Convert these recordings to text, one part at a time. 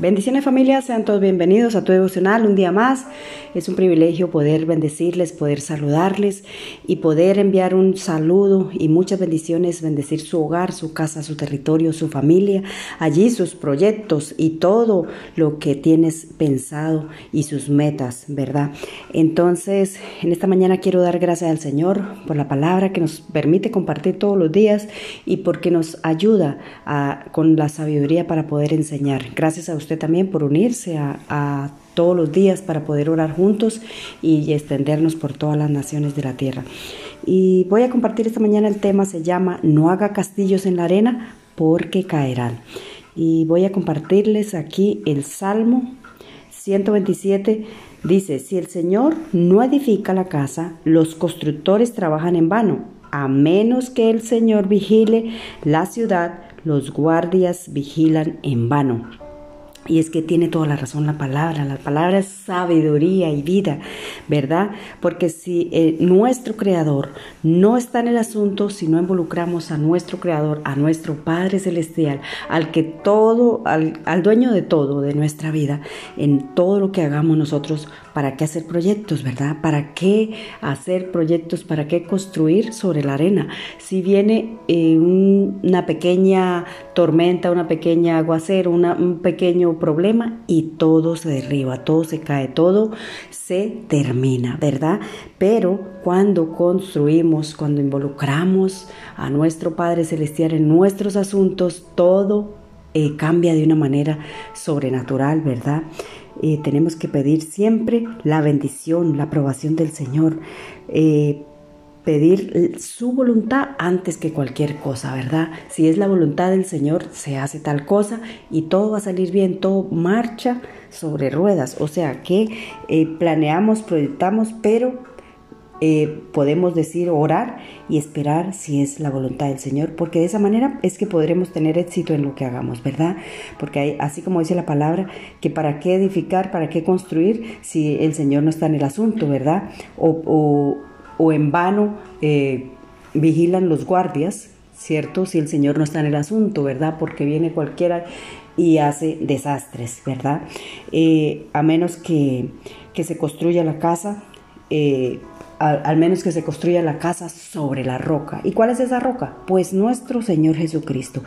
Bendiciones familia, sean todos bienvenidos a tu devocional un día más. Es un privilegio poder bendecirles, poder saludarles y poder enviar un saludo y muchas bendiciones, bendecir su hogar, su casa, su territorio, su familia, allí sus proyectos y todo lo que tienes pensado y sus metas, ¿verdad? Entonces, en esta mañana quiero dar gracias al Señor por la palabra que nos permite compartir todos los días y porque nos ayuda con la sabiduría para poder enseñar. Gracias a también por unirse a, todos los días para poder orar juntos y extendernos por todas las naciones de la tierra. Y voy a compartir esta mañana el tema, se llama No haga castillos en la arena porque caerán. Y voy a compartirles aquí el Salmo 127. Dice, si el Señor no edifica la casa, los constructores trabajan en vano. A menos que el Señor vigile la ciudad, los guardias vigilan en vano. Y es que tiene toda la razón la palabra. La palabra es sabiduría y vida, ¿verdad? Porque si eh, nuestro Creador no está en el asunto, si no involucramos a nuestro Creador, a nuestro Padre Celestial, al que todo, al, al dueño de todo, de nuestra vida, en todo lo que hagamos nosotros, ¿para qué hacer proyectos, verdad? ¿Para qué hacer proyectos? ¿Para qué construir sobre la arena? Si viene eh, una pequeña tormenta, una pequeña aguacero, un pequeño problema y todo se derriba, todo se cae, todo se termina, ¿verdad? Pero cuando construimos, cuando involucramos a nuestro Padre Celestial en nuestros asuntos, todo eh, cambia de una manera sobrenatural, ¿verdad? Eh, tenemos que pedir siempre la bendición, la aprobación del Señor, eh, pedir su voluntad antes que cualquier cosa, ¿verdad? Si es la voluntad del Señor, se hace tal cosa y todo va a salir bien, todo marcha sobre ruedas, o sea que planeamos, proyectamos, pero eh, podemos decir orar y esperar si es la voluntad del Señor, porque de esa manera es que podremos tener éxito en lo que hagamos, ¿verdad? Porque así como dice la palabra, que para qué edificar, para qué construir si el Señor no está en el asunto, ¿verdad? O, en vano eh, vigilan los guardias, ¿cierto? Si el Señor no está en el asunto, ¿verdad? Porque viene cualquiera y hace desastres, ¿verdad? Eh, a menos que, que, se construya la casa, al, menos que se construya la casa sobre la roca. ¿Y cuál es esa roca? Pues nuestro Señor Jesucristo.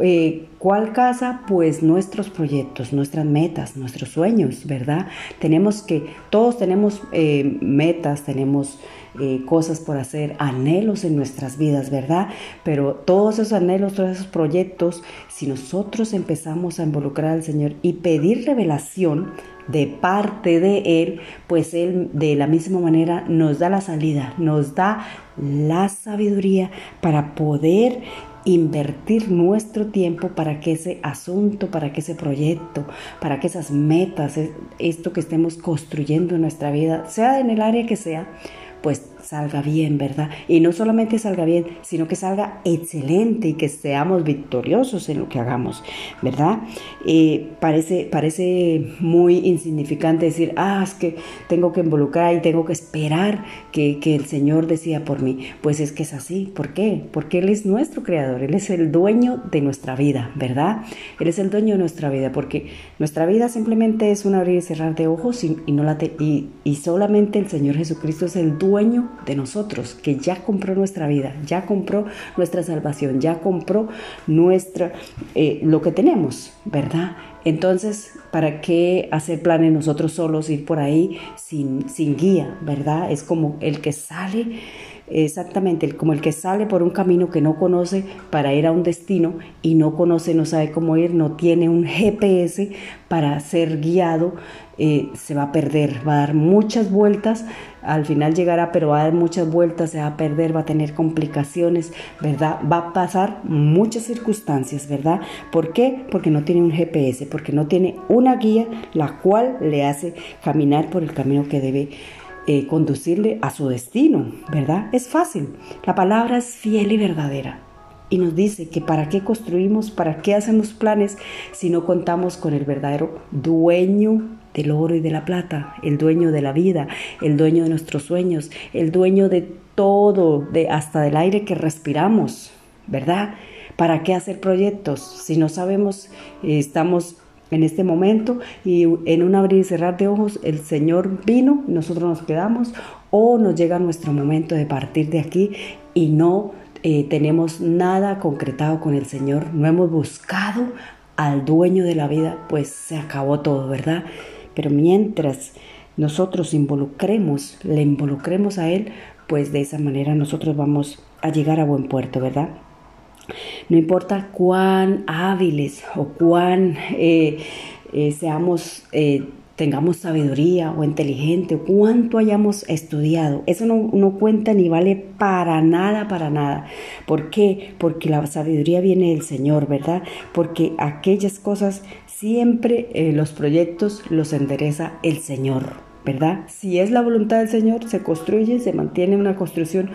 Eh, ¿Cuál casa? Pues nuestros proyectos, nuestras metas, nuestros sueños, ¿verdad? Tenemos que, todos tenemos eh, metas, tenemos eh, cosas por hacer, anhelos en nuestras vidas, ¿verdad? Pero todos esos anhelos, todos esos proyectos, si nosotros empezamos a involucrar al Señor y pedir revelación, de parte de Él, pues Él de la misma manera nos da la salida, nos da la sabiduría para poder invertir nuestro tiempo para que ese asunto, para que ese proyecto, para que esas metas, esto que estemos construyendo en nuestra vida, sea en el área que sea, pues salga bien, ¿verdad? Y no solamente salga bien, sino que salga excelente y que seamos victoriosos en lo que hagamos, ¿verdad? Eh, parece, parece muy insignificante decir, ah, es que tengo que involucrar y tengo que esperar que, que el Señor decida por mí. Pues es que es así. ¿Por qué? Porque Él es nuestro creador, Él es el dueño de nuestra vida, ¿verdad? Él es el dueño de nuestra vida, porque nuestra vida simplemente es un abrir y cerrar de ojos y, no la y, y solamente el Señor Jesucristo es el dueño de nosotros, que ya compró nuestra vida, ya compró nuestra salvación, ya compró nuestra, eh, lo que tenemos, ¿verdad? Entonces, ¿para qué hacer planes nosotros solos, ir por ahí sin, sin guía, ¿verdad? Es como el que sale Exactamente, como el que sale por un camino que no conoce para ir a un destino y no conoce, no sabe cómo ir, no tiene un GPS para ser guiado, eh, se va a perder, va a dar muchas vueltas, al final llegará, pero va a dar muchas vueltas, se va a perder, va a tener complicaciones, ¿verdad? Va a pasar muchas circunstancias, ¿verdad? ¿Por qué? Porque no tiene un GPS, porque no tiene una guía la cual le hace caminar por el camino que debe eh, conducirle a su destino, ¿verdad? Es fácil. La palabra es fiel y verdadera. Y nos dice que para qué construimos, para qué hacemos planes si no contamos con el verdadero dueño del oro y de la plata, el dueño de la vida, el dueño de nuestros sueños, el dueño de todo, de hasta del aire que respiramos, ¿verdad? ¿Para qué hacer proyectos si no sabemos, eh, estamos en este momento y en un abrir y cerrar de ojos el Señor vino, nosotros nos quedamos o nos llega nuestro momento de partir de aquí y no eh, tenemos nada concretado con el Señor, no hemos buscado al dueño de la vida, pues se acabó todo, ¿verdad? Pero mientras nosotros involucremos, le involucremos a Él, pues de esa manera nosotros vamos a llegar a buen puerto, ¿verdad? No importa cuán hábiles o cuán eh, eh, seamos, eh, tengamos sabiduría o inteligente, o cuánto hayamos estudiado, eso no, no, cuenta ni vale para nada, para nada. ¿Por qué? Porque la sabiduría viene del Señor, ¿verdad? Porque aquellas cosas siempre, los proyectos los endereza el Señor. ¿verdad? Si es la voluntad del Señor, se construye, se mantiene una construcción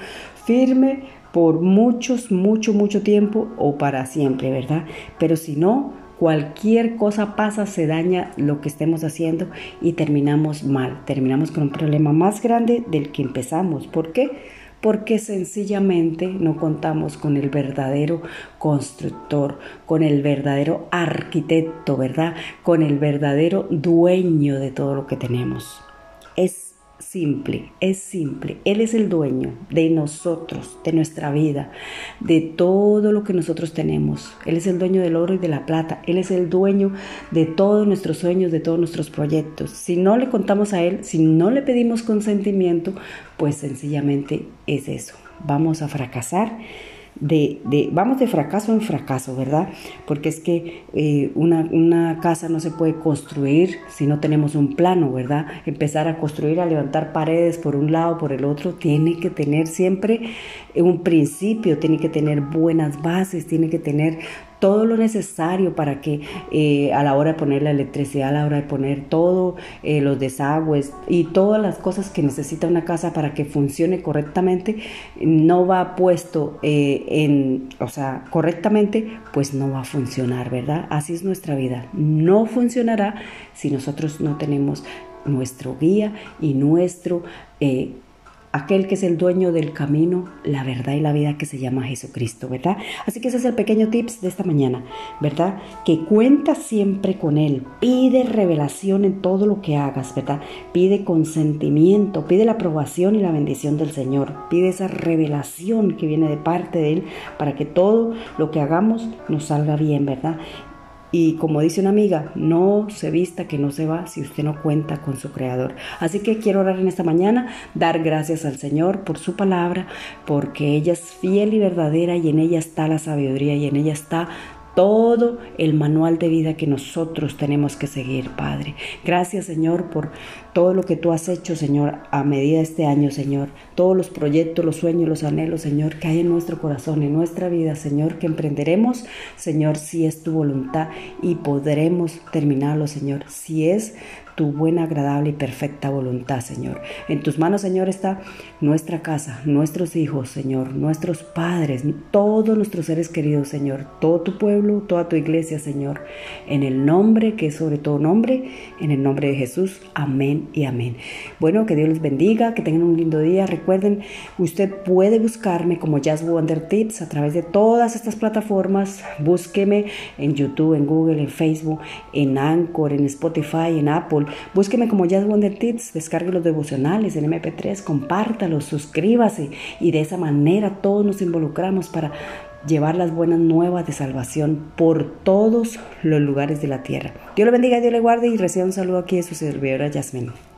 firme por muchos, mucho, mucho tiempo o para siempre, ¿verdad? Pero si no, cualquier cosa pasa, se daña lo que estemos haciendo y terminamos mal, terminamos con un problema más grande del que empezamos. ¿Por qué? Porque sencillamente no contamos con el verdadero constructor, con el verdadero arquitecto, ¿verdad? Con el verdadero dueño de todo lo que tenemos. Es simple, es simple. Él es el dueño de nosotros, de nuestra vida, de todo lo que nosotros tenemos. Él es el dueño del oro y de la plata. Él es el dueño de todos nuestros sueños, de todos nuestros proyectos. Si no le contamos a Él, si no le pedimos consentimiento, pues sencillamente es eso. Vamos a fracasar de, vamos de fracaso en fracaso, ¿verdad? Porque es que eh, una, una, casa no se puede construir si no tenemos un plano, ¿verdad? Empezar a construir, a levantar paredes por un lado, por el otro, tiene que tener siempre un principio, tiene que tener buenas bases, tiene que tener todo lo necesario para que eh, a la hora de poner la electricidad, a la hora de poner todo, eh, los desagües y todas las cosas que necesita una casa para que funcione correctamente, no va puesto eh, en, o sea, correctamente, pues no va a funcionar, ¿verdad? Así es nuestra vida. No funcionará si nosotros no tenemos nuestro guía y nuestro aquel que es el dueño del camino, la verdad y la vida que se llama Jesucristo, ¿verdad? Así que ese es el pequeño tips de esta mañana, ¿verdad? Que cuenta siempre con Él, pide revelación en todo lo que hagas, ¿verdad? Pide consentimiento, pide la aprobación y la bendición del Señor, pide esa revelación que viene de parte de Él para que todo lo que hagamos nos salga bien, ¿verdad? Y como dice una amiga, no se vista que no se va si usted no cuenta con su creador. Así que quiero orar en esta mañana, dar gracias al Señor por su palabra, porque ella es fiel y verdadera y en ella está la sabiduría y en ella está todo el manual de vida que nosotros tenemos que seguir, Padre. Gracias, Señor, por todo lo que tú has hecho, Señor, a medida de este año, Señor. Todos los proyectos, los sueños, los anhelos, Señor, que hay en nuestro corazón, en nuestra vida, Señor, que emprenderemos, Señor, si es tu voluntad y podremos terminarlo, Señor, si es tu buena, agradable y perfecta voluntad, Señor. En tus manos, Señor, está nuestra casa, nuestros hijos, Señor, nuestros padres, todos nuestros seres queridos, Señor, todo tu pueblo, toda tu iglesia, Señor. En el nombre que es sobre todo nombre, en el nombre de Jesús. Amén y amén. Bueno, que Dios les bendiga, que tengan un lindo día. Recuerden, usted puede buscarme como Jazz Wonder Tips a través de todas estas plataformas. Búsqueme en YouTube, en Google, en Facebook, en Anchor, en Spotify, en Apple Búsqueme como Jazz Wonder Tips, descargue los devocionales en MP3, compártalos, suscríbase y de esa manera todos nos involucramos para llevar las buenas nuevas de salvación por todos los lugares de la tierra. Dios le bendiga, Dios le guarde y reciba un saludo aquí de su servidora Yasmin.